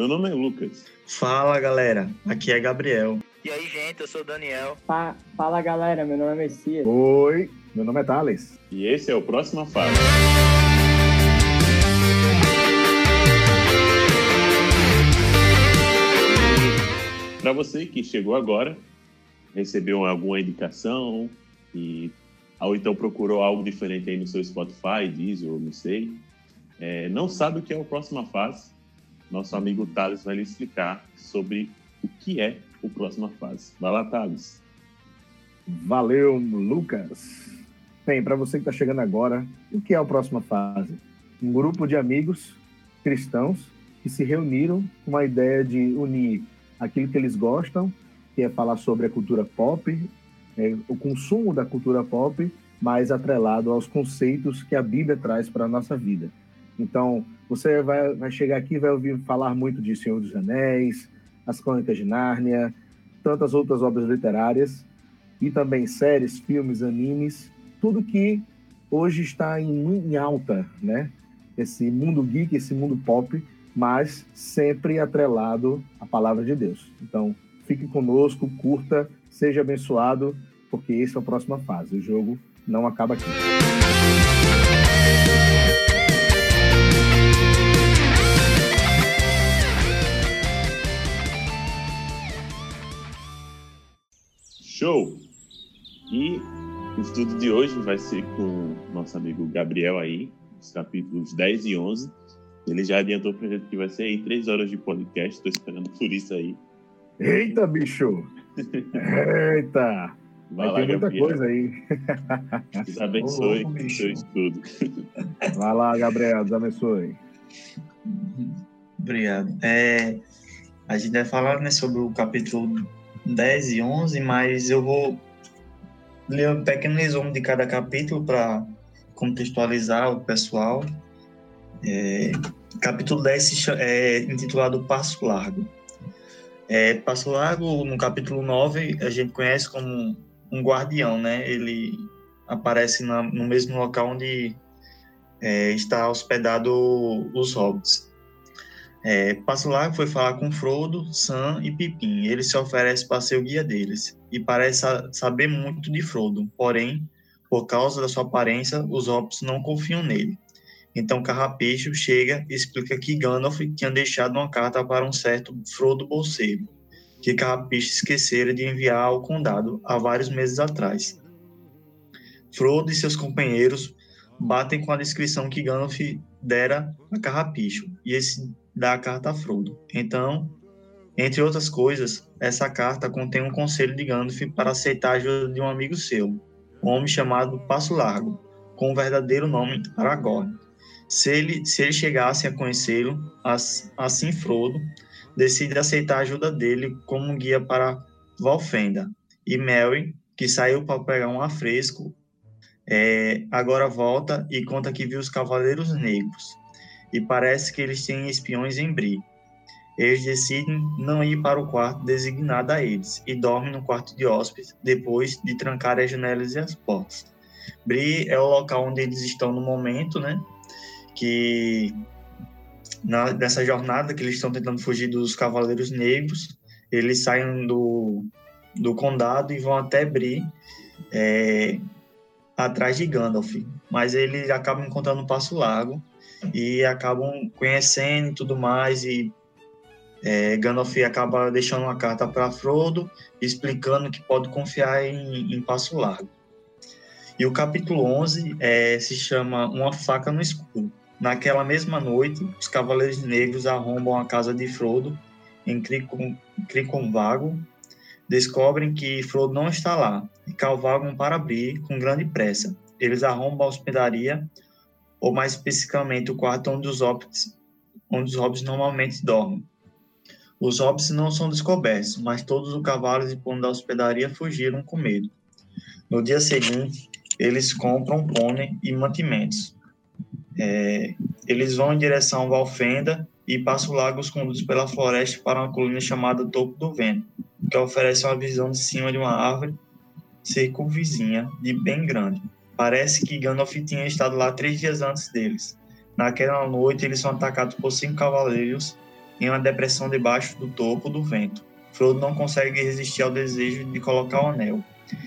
Meu nome é Lucas. Fala galera, aqui é Gabriel. E aí, gente, eu sou o Daniel. Fa Fala galera, meu nome é Messias. Oi, meu nome é Thales. E esse é o Próxima Fase. Para você que chegou agora, recebeu alguma indicação e ou então procurou algo diferente aí no seu Spotify, Deezer, ou não sei, é, não sabe o que é o Próxima Fase, nosso amigo Thales vai lhe explicar sobre o que é o Próxima Fase. Vai lá, Thales. Valeu, Lucas. Bem, para você que está chegando agora, o que é o Próxima Fase? Um grupo de amigos cristãos que se reuniram com a ideia de unir aquilo que eles gostam, que é falar sobre a cultura pop, é, o consumo da cultura pop, mais atrelado aos conceitos que a Bíblia traz para a nossa vida. Então, você vai, vai chegar aqui e vai ouvir falar muito de Senhor dos Anéis, As Crônicas de Nárnia, tantas outras obras literárias, e também séries, filmes, animes, tudo que hoje está em, em alta, né? Esse mundo geek, esse mundo pop, mas sempre atrelado à palavra de Deus. Então, fique conosco, curta, seja abençoado, porque esse é a próxima fase. O jogo não acaba aqui. Show! E o estudo de hoje vai ser com nosso amigo Gabriel aí, os capítulos 10 e 11. Ele já adiantou pra gente que vai ser aí três horas de podcast, estou esperando por isso aí. Eita, bicho! Eita! Vai, vai lá, ter muita Gabriel. coisa aí. Deus abençoe o seu estudo. Vai lá, Gabriel, Deus abençoe. Obrigado. É, a gente vai falar né, sobre o capítulo 10 e 11, mas eu vou ler um pequeno resumo de cada capítulo para contextualizar o pessoal. É, capítulo 10 é intitulado Passo Largo. É, Passo Largo, no capítulo 9, a gente conhece como um guardião, né? Ele aparece na, no mesmo local onde é, está hospedado os hobbits. É, Largo foi falar com Frodo, Sam e Pipim. Ele se oferece para ser o guia deles e parece saber muito de Frodo. Porém, por causa da sua aparência, os hobbits não confiam nele. Então Carrapecho chega e explica que Gandalf tinha deixado uma carta para um certo Frodo Bolseiro, que Carrapecho esquecera de enviar ao condado há vários meses atrás. Frodo e seus companheiros batem com a descrição que Gandalf dera a Carrapicho, e esse dá a carta a Frodo. Então, entre outras coisas, essa carta contém um conselho de Gandalf para aceitar a ajuda de um amigo seu, um homem chamado Passo Largo, com o verdadeiro nome Aragorn. Se ele, se ele chegasse a conhecê-lo, assim Frodo decide aceitar a ajuda dele como guia para Valfenda. E Merry, que saiu para pegar um afresco, é, agora volta e conta que viu os Cavaleiros Negros. E parece que eles têm espiões em Bri. Eles decidem não ir para o quarto designado a eles e dormem no quarto de hóspedes depois de trancar as janelas e as portas. Bri é o local onde eles estão no momento, né? que na, nessa jornada que eles estão tentando fugir dos Cavaleiros Negros, eles saem do, do condado e vão até Bri, é, atrás de Gandalf. Mas eles acabam encontrando o Passo Lago e acabam conhecendo e tudo mais. E é, Gandalf acaba deixando uma carta para Frodo, explicando que pode confiar em, em Passo Largo. E o capítulo 11 é, se chama Uma Faca no Escuro. Naquela mesma noite, os Cavaleiros Negros arrombam a casa de Frodo em Criconvago, descobrem que Frodo não está lá e cavalgam para abrir com grande pressa. Eles arrombam a hospedaria, ou mais especificamente o quarto onde os hobbits, onde os hobbits normalmente dormem. Os hobbits não são descobertos, mas todos os cavalos e pônei da hospedaria fugiram com medo. No dia seguinte, eles compram pônei e mantimentos. É, eles vão em direção ao Valfenda e passam lagos conduz pela floresta para uma colina chamada Topo do Vento, que oferece uma visão de cima de uma árvore circunvizinha de bem grande. Parece que Gandalf tinha estado lá três dias antes deles. Naquela noite, eles são atacados por cinco cavaleiros em uma depressão debaixo do topo do vento. Frodo não consegue resistir ao desejo de colocar o anel.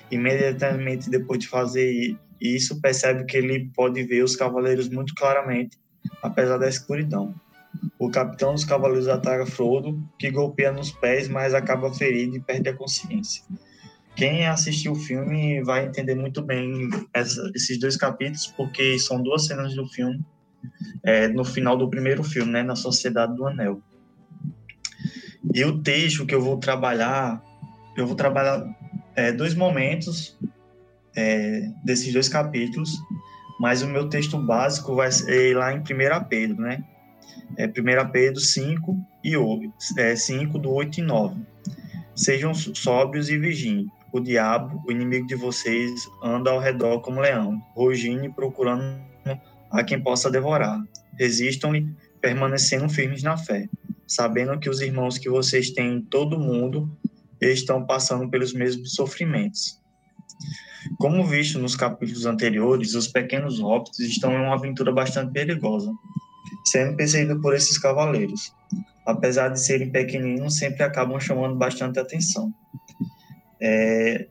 Imediatamente depois de fazer isso, percebe que ele pode ver os cavaleiros muito claramente, apesar da escuridão. O capitão dos cavaleiros ataca Frodo, que golpeia nos pés, mas acaba ferido e perde a consciência. Quem assistiu o filme vai entender muito bem essa, esses dois capítulos, porque são duas cenas do filme, é, no final do primeiro filme, né, na Sociedade do Anel. E o texto que eu vou trabalhar, eu vou trabalhar é, dois momentos é, desses dois capítulos, mas o meu texto básico vai ser lá em 1 Pedro, né? É 1 Pedro 5 e 8, é, 5 do 8 e 9. Sejam sóbrios e vigiem. O diabo, o inimigo de vocês, anda ao redor como leão, rugindo e procurando a quem possa devorar. Resistam-lhe, permanecendo firmes na fé, sabendo que os irmãos que vocês têm em todo o mundo estão passando pelos mesmos sofrimentos. Como visto nos capítulos anteriores, os pequenos hobbits estão em uma aventura bastante perigosa, sendo perseguidos por esses cavaleiros. Apesar de serem pequeninos, sempre acabam chamando bastante atenção. É,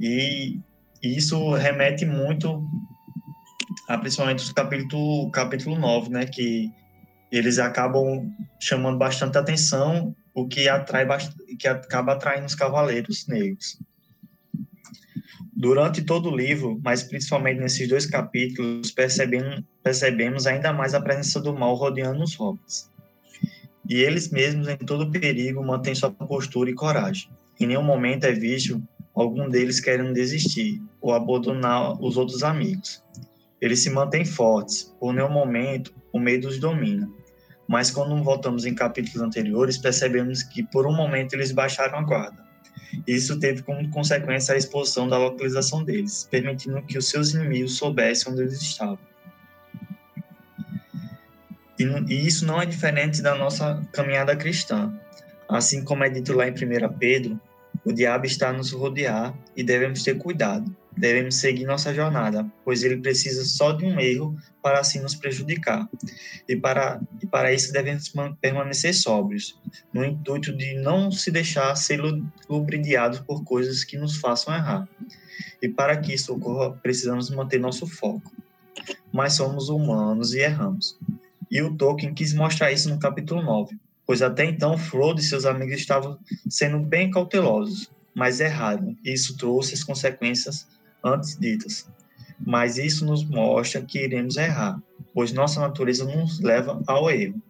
e isso remete muito a principalmente o capítulo, capítulo 9, né, que eles acabam chamando bastante atenção, o que atrai que acaba atraindo os cavaleiros negros. Durante todo o livro, mas principalmente nesses dois capítulos, percebemos, percebemos ainda mais a presença do mal rodeando os hobbits. E eles mesmos, em todo perigo, mantêm sua postura e coragem. Em nenhum momento é visto algum deles querendo desistir ou abandonar os outros amigos. Eles se mantêm fortes, por nenhum momento o medo os domina. Mas quando voltamos em capítulos anteriores, percebemos que por um momento eles baixaram a guarda isso teve como consequência a exposição da localização deles, permitindo que os seus inimigos soubessem onde eles estavam. E, e isso não é diferente da nossa caminhada cristã. Assim como é dito lá em 1 Pedro, o diabo está a nos rodear e devemos ter cuidado. Devemos seguir nossa jornada, pois ele precisa só de um erro para assim nos prejudicar. E para, e para isso devemos permanecer sóbrios, no intuito de não se deixar ser lubridiados por coisas que nos façam errar. E para que isso ocorra, precisamos manter nosso foco. Mas somos humanos e erramos. E o Tolkien quis mostrar isso no capítulo 9, pois até então Frodo e seus amigos estavam sendo bem cautelosos, mas erraram, e isso trouxe as consequências antes ditas. Mas isso nos mostra que iremos errar, pois nossa natureza nos leva ao erro.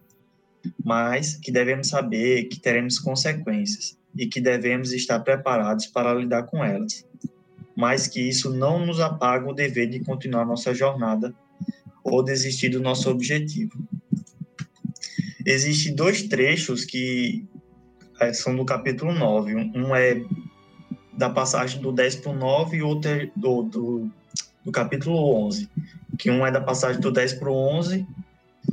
Mas que devemos saber que teremos consequências e que devemos estar preparados para lidar com elas. Mas que isso não nos apaga o dever de continuar nossa jornada ou desistir do nosso objetivo. Existem dois trechos que eh, são do capítulo 9. Um é da passagem do 10 para o 9 e outro é do, do, do, capítulo 11, que um é da passagem do 10 para o 11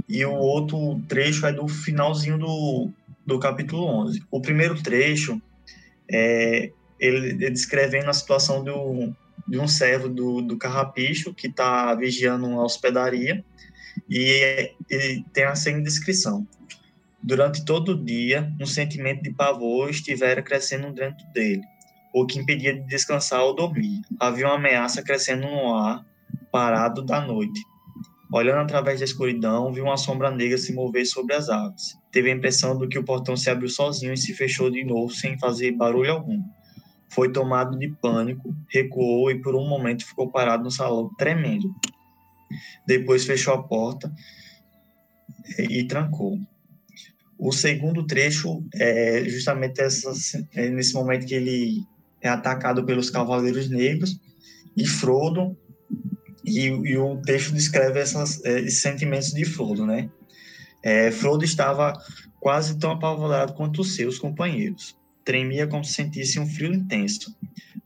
e o outro trecho é do finalzinho do, do capítulo 11. O primeiro trecho é ele, descrevendo a situação do, de um servo do, do Carrapicho que está vigiando uma hospedaria e ele tem a seguinte descrição. Durante todo o dia, um sentimento de pavor estivera crescendo dentro dele o que impedia de descansar ou dormir. Havia uma ameaça crescendo no ar parado da noite. Olhando através da escuridão, viu uma sombra negra se mover sobre as árvores. Teve a impressão de que o portão se abriu sozinho e se fechou de novo sem fazer barulho algum. Foi tomado de pânico, recuou e por um momento ficou parado no salão, tremendo. Depois fechou a porta e trancou. O segundo trecho é justamente essa, é nesse momento que ele é atacado pelos Cavaleiros Negros e Frodo, e, e o texto descreve essas, é, esses sentimentos de Frodo, né? É, Frodo estava quase tão apavorado quanto os seus companheiros. Tremia como se sentisse um frio intenso,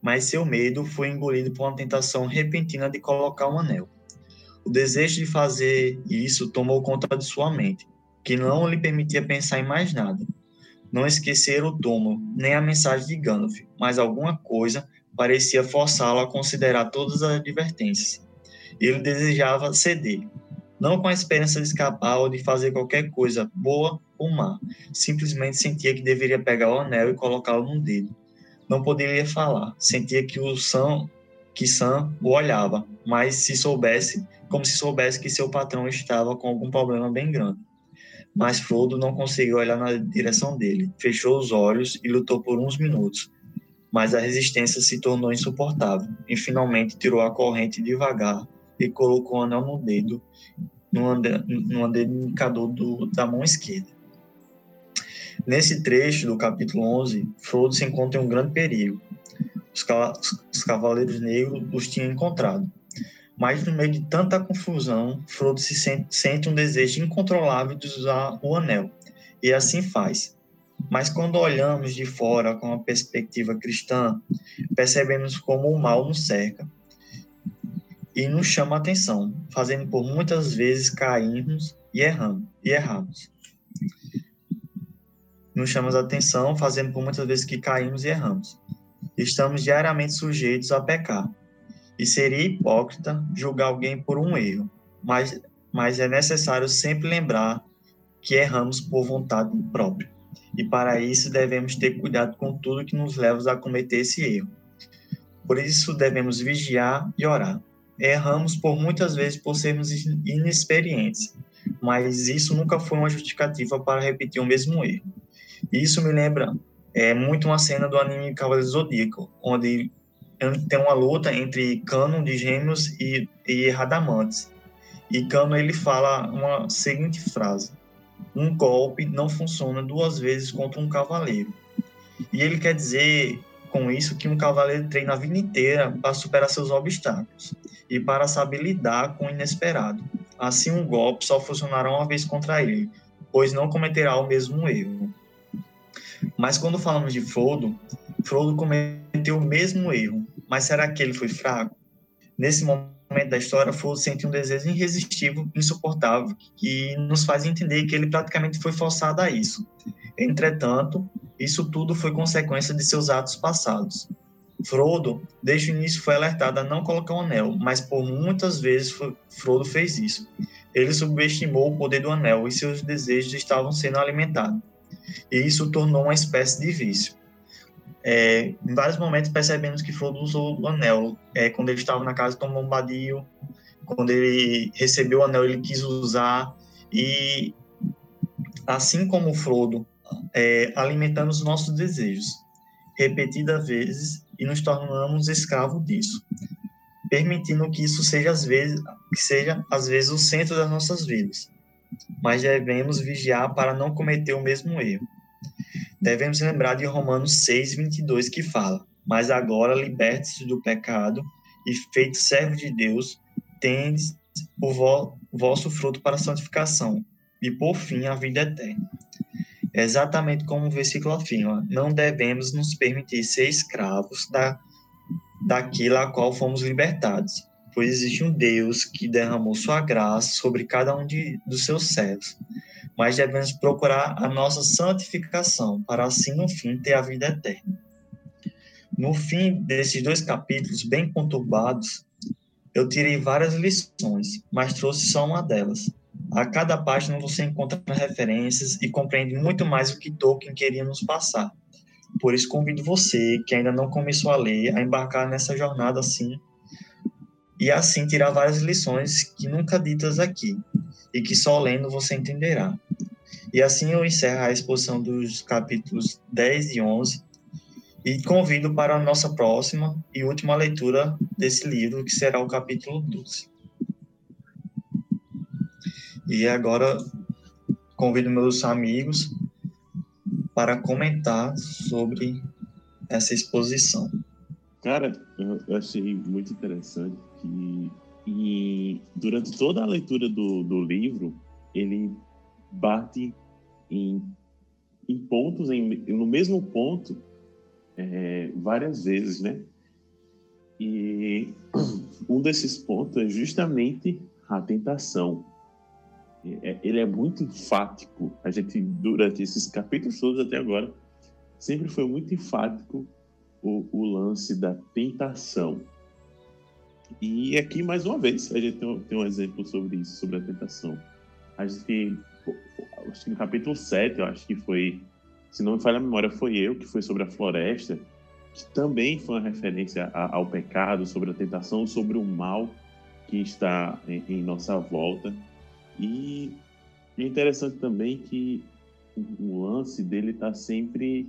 mas seu medo foi engolido por uma tentação repentina de colocar um anel. O desejo de fazer isso tomou conta de sua mente, que não lhe permitia pensar em mais nada não esquecer o túmulo, nem a mensagem de Gandalf, mas alguma coisa parecia forçá-lo a considerar todas as advertências. Ele desejava ceder, não com a esperança de escapar ou de fazer qualquer coisa boa por mar. Simplesmente sentia que deveria pegar o anel e colocá-lo no dedo. Não poderia falar. Sentia que o Sam, que Sam o olhava, mas se soubesse, como se soubesse que seu patrão estava com algum problema bem grande. Mas Frodo não conseguiu olhar na direção dele. Fechou os olhos e lutou por uns minutos, mas a resistência se tornou insuportável e finalmente tirou a corrente devagar e colocou o anel no dedo, no, no dedo indicador do, da mão esquerda. Nesse trecho do capítulo 11, Frodo se encontra em um grande perigo. Os, os Cavaleiros Negros os tinham encontrado. Mas no meio de tanta confusão, Frodo se sente, sente um desejo incontrolável de usar o anel. E assim faz. Mas quando olhamos de fora com a perspectiva cristã, percebemos como o mal nos cerca e nos chama a atenção, fazendo por muitas vezes cairmos e erramos. E erramos. Nos chama a atenção, fazendo por muitas vezes que caímos e erramos. Estamos diariamente sujeitos a pecar. E seria hipócrita julgar alguém por um erro, mas, mas é necessário sempre lembrar que erramos por vontade própria. E para isso devemos ter cuidado com tudo que nos leva a cometer esse erro. Por isso devemos vigiar e orar. Erramos por muitas vezes por sermos inexperientes, mas isso nunca foi uma justificativa para repetir o mesmo erro. Isso me lembra é, muito uma cena do anime Cavaleiro Zodíaco, onde tem uma luta entre Cano de Gêmeos e, e Radamantes. E Cano ele fala uma seguinte frase: um golpe não funciona duas vezes contra um cavaleiro. E ele quer dizer com isso que um cavaleiro treina a vida inteira para superar seus obstáculos e para saber lidar com o inesperado. Assim, um golpe só funcionará uma vez contra ele, pois não cometerá o mesmo erro. Mas quando falamos de Frodo, Frodo cometeu o mesmo erro. Mas será que ele foi fraco? Nesse momento da história, Frodo sente um desejo irresistível, insuportável, que nos faz entender que ele praticamente foi forçado a isso. Entretanto, isso tudo foi consequência de seus atos passados. Frodo, desde o início, foi alertado a não colocar o anel, mas por muitas vezes Frodo fez isso. Ele subestimou o poder do anel e seus desejos estavam sendo alimentados. E isso tornou uma espécie de vício. É, em vários momentos percebemos que Frodo usou o anel. É, quando ele estava na casa de Tom Bombadil, quando ele recebeu o anel, ele quis usar. E assim como Frodo, é, alimentamos os nossos desejos repetidas vezes e nos tornamos escravos disso, permitindo que isso seja às vezes que seja às vezes o centro das nossas vidas. Mas devemos vigiar para não cometer o mesmo erro devemos lembrar de Romanos 6, 22, que fala: Mas agora, libertes do pecado e feitos servos de Deus, tendes o vo vosso fruto para a santificação, e por fim a vida eterna. Exatamente como o versículo afirma, não devemos nos permitir ser escravos da, daquilo a qual fomos libertados, pois existe um Deus que derramou sua graça sobre cada um de, dos seus servos mas devemos procurar a nossa santificação, para assim, no fim, ter a vida eterna. No fim desses dois capítulos bem conturbados, eu tirei várias lições, mas trouxe só uma delas. A cada página você encontra referências e compreende muito mais o que Tolkien queria nos passar. Por isso convido você, que ainda não começou a ler, a embarcar nessa jornada assim e assim tirar várias lições que nunca ditas aqui e que só lendo você entenderá. E assim eu encerro a exposição dos capítulos 10 e 11 e convido para a nossa próxima e última leitura desse livro, que será o capítulo 12. E agora convido meus amigos para comentar sobre essa exposição. Cara, eu achei muito interessante que e durante toda a leitura do, do livro, ele bate em, em pontos, em, no mesmo ponto, é, várias vezes, né? E um desses pontos é justamente a tentação. É, ele é muito enfático. A gente, durante esses capítulos todos até agora, sempre foi muito enfático o, o lance da tentação. E aqui, mais uma vez, a gente tem um, exemplo sobre isso, sobre a tentação. acho que, acho que no capítulo 7, eu acho que foi, se não me falha a memória, foi eu, que foi sobre a floresta, que também foi uma referência ao pecado, sobre a tentação, sobre o mal que está em, em nossa volta. E é interessante também que o lance dele está sempre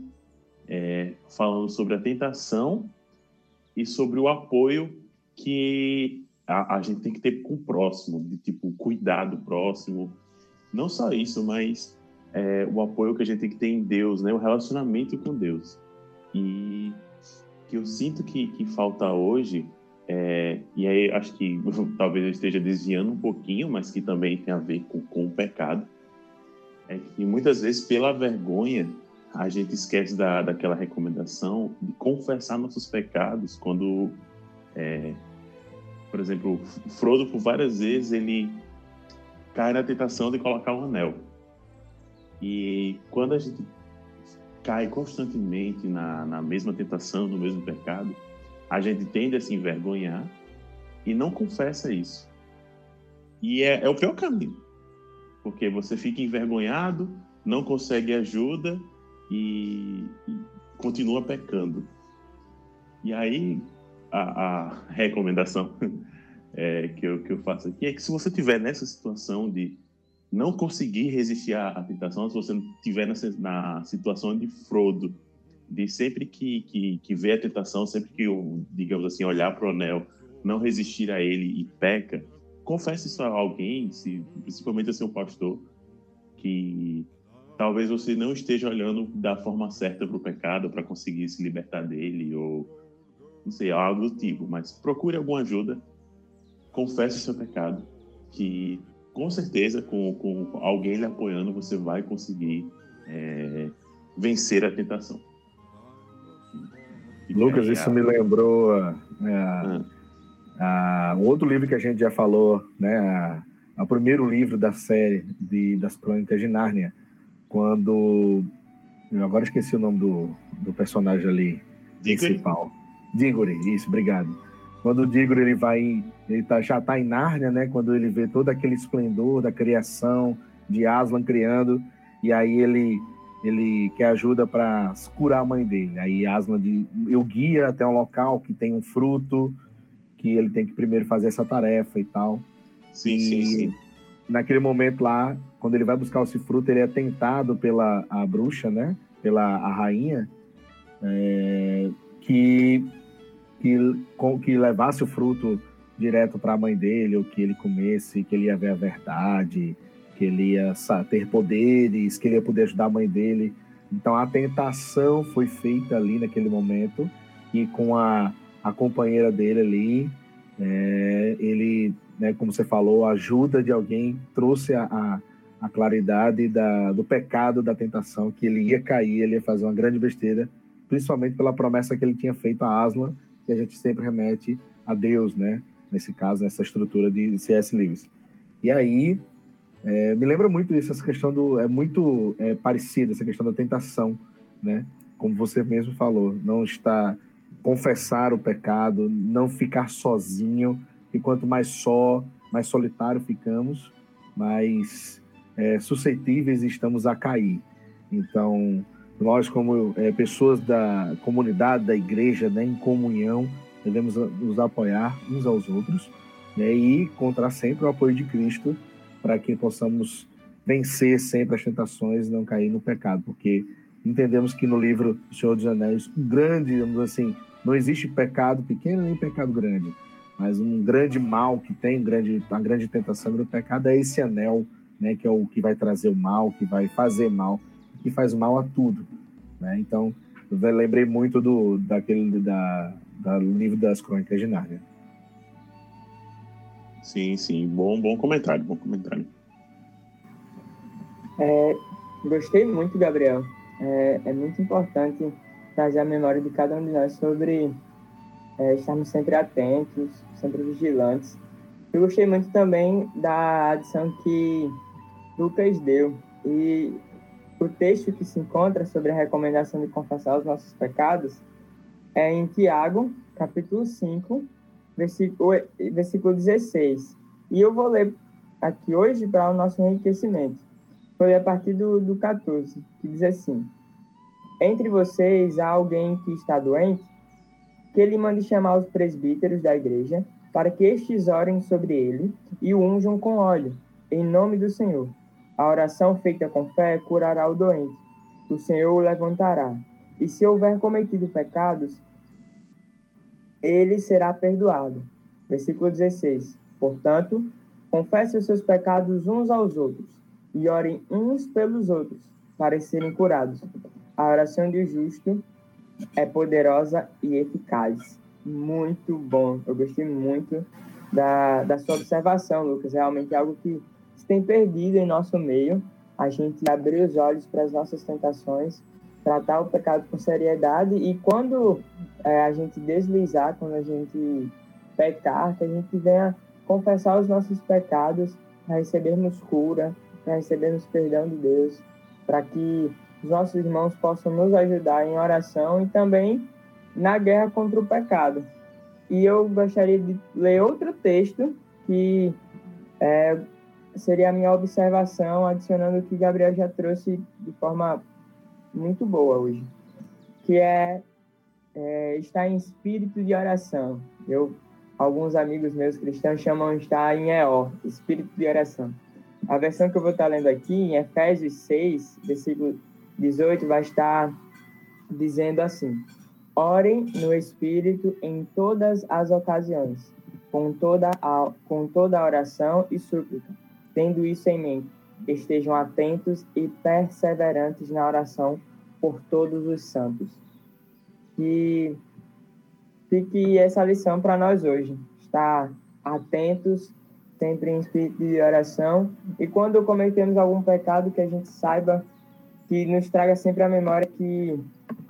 é, falando sobre a tentação e sobre o apoio que a, a, gente tem que ter com o próximo, de tipo, cuidar do próximo. Não só isso, mas é, o apoio que a gente tem que ter em Deus, né? o relacionamento com Deus. E que eu sinto que, que falta hoje, é, e aí acho que talvez eu esteja desviando um pouquinho, mas que também tem a ver com, com o pecado, é que muitas vezes, pela vergonha, a gente esquece da, daquela recomendação de confessar nossos pecados quando, é, por exemplo, Frodo, por várias vezes, ele cai na tentação de colocar um anel. E quando a gente cai constantemente na, na mesma tentação, no mesmo pecado, a gente tende a se envergonhar e não confessa isso. E é, é o pior caminho porque você fica envergonhado, não consegue ajuda e, e continua pecando. E aí, a, a recomendação é, que, eu, que eu faço aqui é que se você tiver nessa situação de não conseguir resistir à, tentação, se você estiver na, na situação de Frodo, de sempre que, que, que vê a tentação, sempre que, digamos assim, olhar para o anel, não resistir a ele e peca, confesse isso a alguém, se, principalmente a seu pastor, que talvez você não esteja olhando da forma certa para o pecado para conseguir se libertar dele ou não sei, algo do tipo, mas procure alguma ajuda, confesse seu pecado, que com certeza com, com alguém lhe apoiando você vai conseguir é, vencer a tentação. Lucas, isso me lembrou é, ah. Ah, outro livro que a gente já falou, né, o primeiro livro da série de, das Crônicas de Nárnia, quando eu agora esqueci o nome do, do personagem ali principal. Diggory, isso, obrigado. Quando o Diggory ele vai, ele tá, já está em Nárnia, né? Quando ele vê todo aquele esplendor da criação de Aslan criando, e aí ele ele quer ajuda para curar a mãe dele. Aí Aslan de, eu guia até um local que tem um fruto que ele tem que primeiro fazer essa tarefa e tal. Sim, e sim, sim. Naquele momento lá, quando ele vai buscar esse fruto, ele é tentado pela a bruxa, né? Pela a rainha, é, que, que, com, que levasse o fruto direto para a mãe dele, ou que ele comesse, que ele ia ver a verdade, que ele ia ter poderes, que ele ia poder ajudar a mãe dele. Então a tentação foi feita ali naquele momento e com a a companheira dele ali, é, ele, né, como você falou, a ajuda de alguém trouxe a, a, a claridade da, do pecado, da tentação, que ele ia cair, ele ia fazer uma grande besteira, principalmente pela promessa que ele tinha feito a Aslan, que a gente sempre remete a Deus, né? Nesse caso, nessa estrutura de C.S. Lewis. E aí, é, me lembra muito isso, essa questão do. É muito é, parecida, essa questão da tentação, né? Como você mesmo falou, não está confessar o pecado, não ficar sozinho, e quanto mais só, mais solitário ficamos, mais é, suscetíveis estamos a cair. Então, nós, como é, pessoas da comunidade, da igreja, né, em comunhão, devemos nos apoiar uns aos outros né, e encontrar sempre o apoio de Cristo para que possamos vencer sempre as tentações e não cair no pecado, porque entendemos que no livro do Senhor dos Anéis, um grande, digamos assim, não existe pecado pequeno nem pecado grande, mas um grande mal que tem, grande, uma grande tentação do pecado é esse anel, né, que é o que vai trazer o mal, que vai fazer mal, que faz mal a tudo. Né? Então, eu lembrei muito do daquele da, da livro das Crônicas de Nárnia. Sim, sim, bom, bom comentário, bom comentário. É, gostei muito, Gabriel. É, é muito importante trazer a memória de cada um de nós sobre é, estarmos sempre atentos, sempre vigilantes. Eu gostei muito também da adição que Lucas deu e o texto que se encontra sobre a recomendação de confessar os nossos pecados é em Tiago, capítulo 5, versículo, versículo 16. E eu vou ler aqui hoje para o nosso enriquecimento. Foi a partir do, do 14, que diz assim: Entre vocês há alguém que está doente? Que ele mande chamar os presbíteros da igreja, para que estes orem sobre ele e o unjam com óleo, em nome do Senhor. A oração feita com fé curará o doente. O Senhor o levantará. E se houver cometido pecados, ele será perdoado. Versículo 16. Portanto, confessem os seus pecados uns aos outros e orem uns pelos outros para serem curados. A oração do justo é poderosa e eficaz. Muito bom. Eu gostei muito da, da sua observação, Lucas. Realmente é algo que se tem perdido em nosso meio. A gente abrir os olhos para as nossas tentações, tratar o pecado com seriedade e quando é, a gente deslizar, quando a gente pecar, que a gente venha confessar os nossos pecados para recebermos cura, para recebermos perdão de Deus, para que os nossos irmãos possam nos ajudar em oração e também na guerra contra o pecado. E eu gostaria de ler outro texto que é, seria a minha observação, adicionando o que Gabriel já trouxe de forma muito boa hoje, que é, é estar em espírito de oração. Eu alguns amigos meus cristãos chamam de estar em EO, espírito de oração. A versão que eu vou estar lendo aqui, em Efésios 6, versículo 18, vai estar dizendo assim: Orem no Espírito em todas as ocasiões, com toda a, com toda a oração e súplica. Tendo isso em mente, estejam atentos e perseverantes na oração por todos os santos. E fique essa lição para nós hoje. Estar atentos, sempre em espírito de oração. E quando cometemos algum pecado, que a gente saiba que nos traga sempre a memória que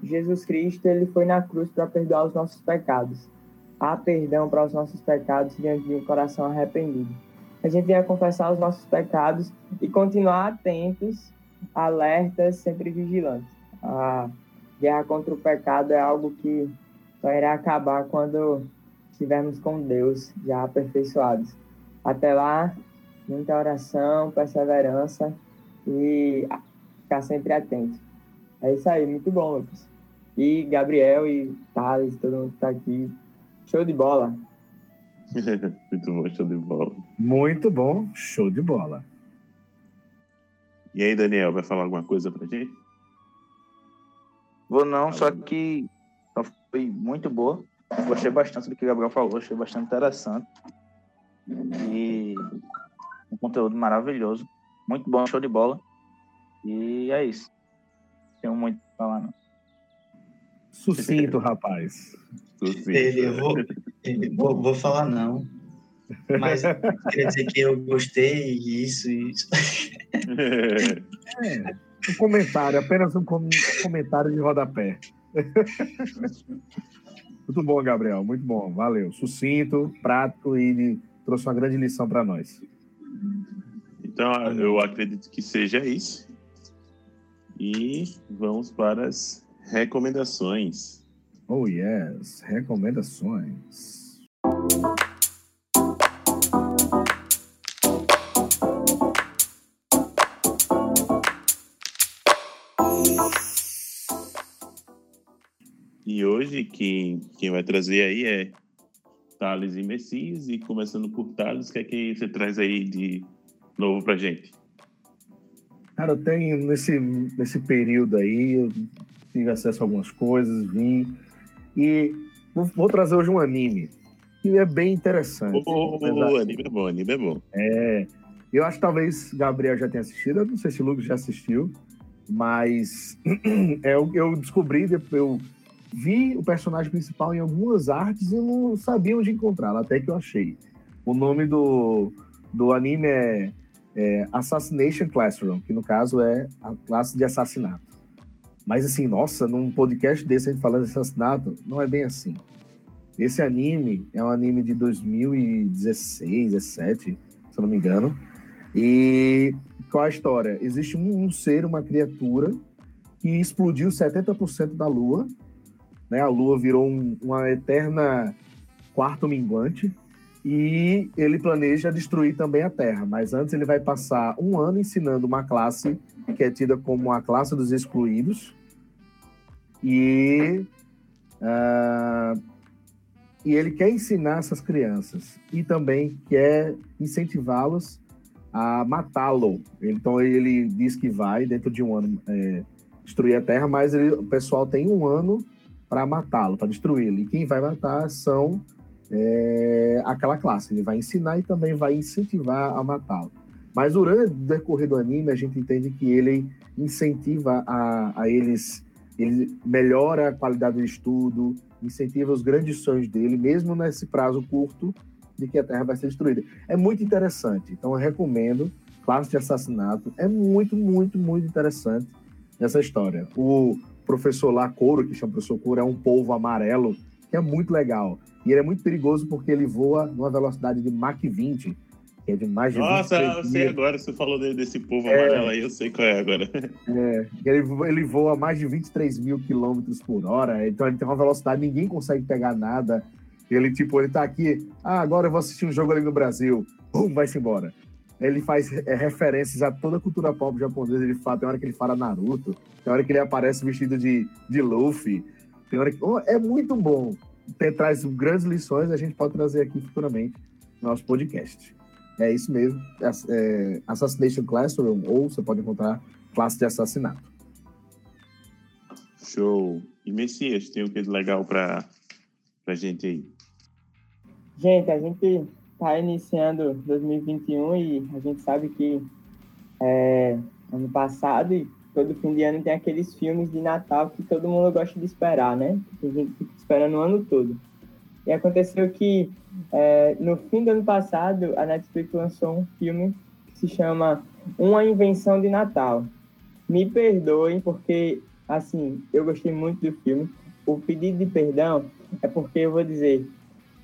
Jesus Cristo ele foi na cruz para perdoar os nossos pecados. Há perdão para os nossos pecados diante de um coração arrependido. A gente venha confessar os nossos pecados e continuar atentos, alertas, sempre vigilantes. A guerra contra o pecado é algo que só irá acabar quando estivermos com Deus já aperfeiçoados. Até lá, muita oração, perseverança e ficar sempre atento. É isso aí, muito bom, Lucas. E Gabriel e Thales, todo mundo que está aqui. Show de bola. muito bom, show de bola. Muito bom, show de bola. E aí, Daniel, vai falar alguma coisa pra gente? Vou não, só que foi muito boa. Gostei bastante do que o Gabriel falou, achei bastante interessante. E um conteúdo maravilhoso. Muito bom, show de bola. E é isso. Tenho muito para falar, não. Sucinto, rapaz. Sucinto. Eu vou, vou, vou falar não. Mas queria dizer que eu gostei isso e isso. É, um comentário, apenas um comentário de rodapé. muito bom, Gabriel, muito bom, valeu. Sucinto, prático e trouxe uma grande lição para nós. Então, eu acredito que seja isso. E vamos para as recomendações. Oh, yes, recomendações. E hoje quem, quem vai trazer aí é Thales e Messias. E começando por Thales, o que é que você traz aí de novo pra gente? Cara, eu tenho nesse, nesse período aí, eu tive acesso a algumas coisas, vim. E vou, trazer hoje um anime. Que é bem interessante. Oh, oh, anime é bom, anime é bom. É. Eu acho que talvez Gabriel já tenha assistido, eu não sei se o Lucas já assistiu, mas é, eu, eu descobri, eu vi o personagem principal em algumas artes e não sabia onde encontrá-lo, até que eu achei. O nome do, do anime é, é, Assassination Classroom, que no caso é a classe de assassinato. Mas assim, nossa, num podcast desse a gente falando de assassinato, não é bem assim. Esse anime é um anime de 2016, 17, se eu não me engano. E qual a história? Existe um, um ser, uma criatura, que explodiu 70% da Lua né? A Lua virou um, uma eterna quarto minguante E ele planeja destruir também a Terra, mas antes ele vai passar um ano ensinando uma classe que é tida como a classe dos excluídos. E, uh, e ele quer ensinar essas crianças e também quer incentivá-los a matá-lo. Então ele diz que vai, dentro de um ano, é, destruir a Terra, mas ele, o pessoal tem um ano para matá-lo, para destruí-lo. E quem vai matar são é, aquela classe. Ele vai ensinar e também vai incentivar a matá-lo. Mas durante o decorrer do anime, a gente entende que ele incentiva a, a eles, ele melhora a qualidade do estudo, incentiva os grandes sonhos dele, mesmo nesse prazo curto de que a Terra vai ser destruída. É muito interessante. Então, eu recomendo. Classe de Assassinato é muito, muito, muito interessante essa história. O professor lá, Couro, que chama professor Couro, é um polvo amarelo, que é muito legal. E ele é muito perigoso porque ele voa numa velocidade de Mach 20, que é de mais de Nossa, eu sei agora, você falou desse povo é, amarelo aí, eu sei qual é agora. É, ele, ele voa mais de 23 mil quilômetros por hora, então ele tem uma velocidade, ninguém consegue pegar nada. Ele, tipo, ele tá aqui, ah, agora eu vou assistir um jogo ali no Brasil, pum, vai-se embora. Ele faz é, referências a toda a cultura pop japonesa, ele fala, tem hora que ele fala Naruto, tem hora que ele aparece vestido de, de Luffy, tem hora que... Oh, é muito bom tem, traz grandes lições, a gente pode trazer aqui futuramente no nosso podcast. É isso mesmo, é, é, Assassination Classroom, ou você pode encontrar classe de assassinato. Show. E Messias, tem o que de legal para a gente aí? Gente, a gente está iniciando 2021 e a gente sabe que é, ano passado e todo fim de ano tem aqueles filmes de Natal que todo mundo gosta de esperar, né? A gente fica esperando o ano todo. E aconteceu que é, no fim do ano passado a Netflix lançou um filme que se chama Uma Invenção de Natal. Me perdoem porque assim eu gostei muito do filme. O pedido de perdão é porque eu vou dizer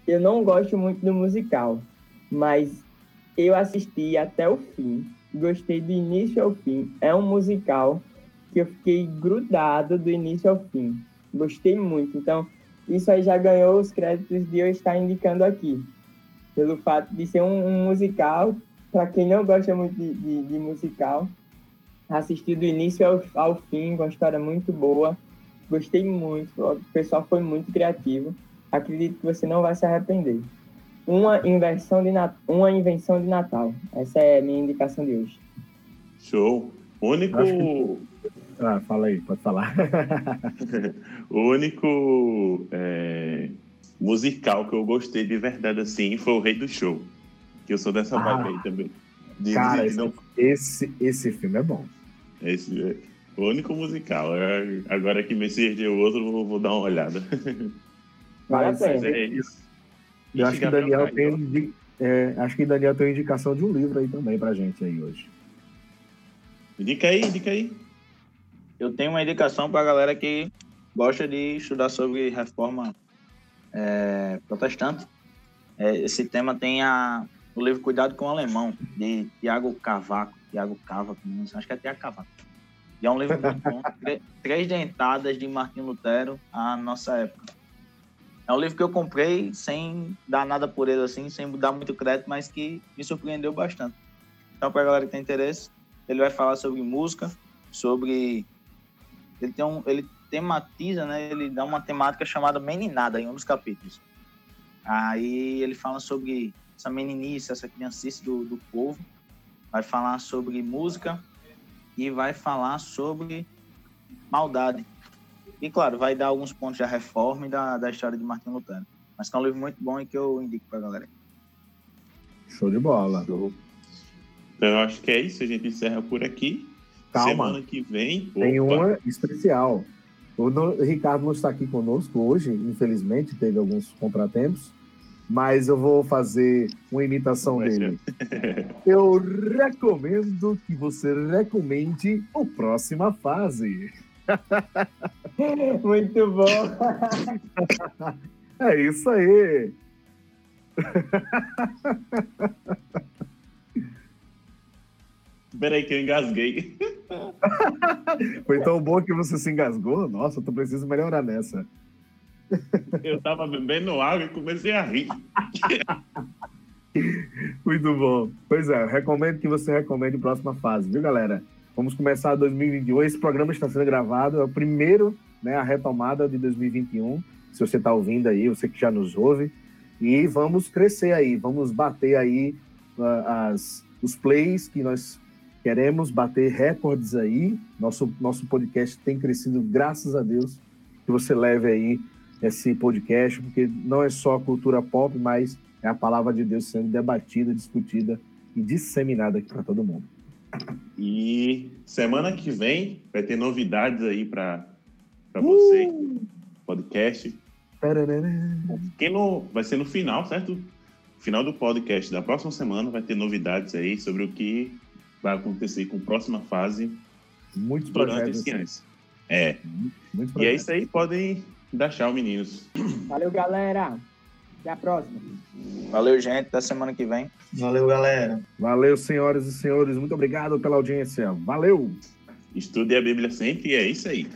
eu não gosto muito do musical, mas eu assisti até o fim Gostei do início ao fim. É um musical que eu fiquei grudado do início ao fim. Gostei muito. Então, isso aí já ganhou os créditos de eu estar indicando aqui. Pelo fato de ser um, um musical, para quem não gosta muito de, de, de, musical, assisti do início ao, ao fim, uma história muito boa. Gostei muito. O pessoal foi muito criativo. Acredito que você não vai se arrepender uma inversão de Nat... uma invenção de Natal. Essa é a minha indicação de hoje. Show. O único. Que... Ah, fala aí, pode falar. o único é, musical que eu gostei de verdade assim foi o Rei do Show. Que eu sou dessa ah, vibe aí também. De, cara, de, de não... esse, esse filme é bom. Esse é o único musical. Agora que me serviu o outro, vou, vou dar uma olhada. Mas, Mas é isso. Eu acho que Daniel tem, é, acho que Daniel tem indicação de um livro aí também pra gente aí hoje. Indica aí, indica aí. Eu tenho uma indicação pra galera que gosta de estudar sobre reforma é, protestante. É, esse tema tem a, o livro Cuidado com o Alemão, de Tiago Cavaco. Tiago Cavaco, acho que é Tiago Cavaco. E é um livro muito bom. Três dentadas de Martinho Lutero à nossa época. É um livro que eu comprei sem dar nada por ele, assim, sem dar muito crédito, mas que me surpreendeu bastante. Então, para a galera que tem interesse, ele vai falar sobre música, sobre. Ele, tem um, ele tematiza, né? Ele dá uma temática chamada meninada em um dos capítulos. Aí ele fala sobre essa meninice, essa criancice do, do povo. Vai falar sobre música e vai falar sobre maldade. E, claro, vai dar alguns pontos da reforma e da, da história de Martin Lutero. Mas que é um livro muito bom e que eu indico para a galera. Show de bola. Show. Então, eu acho que é isso. A gente encerra por aqui. Calma. Semana que vem. Tem opa. uma especial. O Ricardo não está aqui conosco hoje, infelizmente, teve alguns contratempos, mas eu vou fazer uma imitação dele. eu recomendo que você recomende o Próxima Fase. Muito bom. É isso aí. Peraí que eu engasguei. Foi tão bom que você se engasgou? Nossa, tu precisa melhorar nessa. Eu tava bebendo água e comecei a rir. Muito bom. Pois é, recomendo que você recomende a próxima fase, viu, galera? Vamos começar 2021. Esse programa está sendo gravado, é o primeiro, né, a retomada de 2021. Se você está ouvindo aí, você que já nos ouve. E vamos crescer aí, vamos bater aí uh, as, os plays que nós queremos, bater recordes aí. Nosso, nosso podcast tem crescido, graças a Deus, que você leve aí esse podcast, porque não é só cultura pop, mas é a palavra de Deus sendo debatida, discutida e disseminada aqui para todo mundo. E semana que vem vai ter novidades aí para uh! você, podcast. Quem no, vai ser no final, certo? Final do podcast da próxima semana vai ter novidades aí sobre o que vai acontecer com a próxima fase Muitos durante projetos. esse ano. É. Muitos E é isso aí, podem dar tchau, meninos. Valeu, galera. Até a próxima. Valeu, gente. Até semana que vem. Valeu, galera. Valeu, senhoras e senhores. Muito obrigado pela audiência. Valeu! Estude a Bíblia sempre e é isso aí.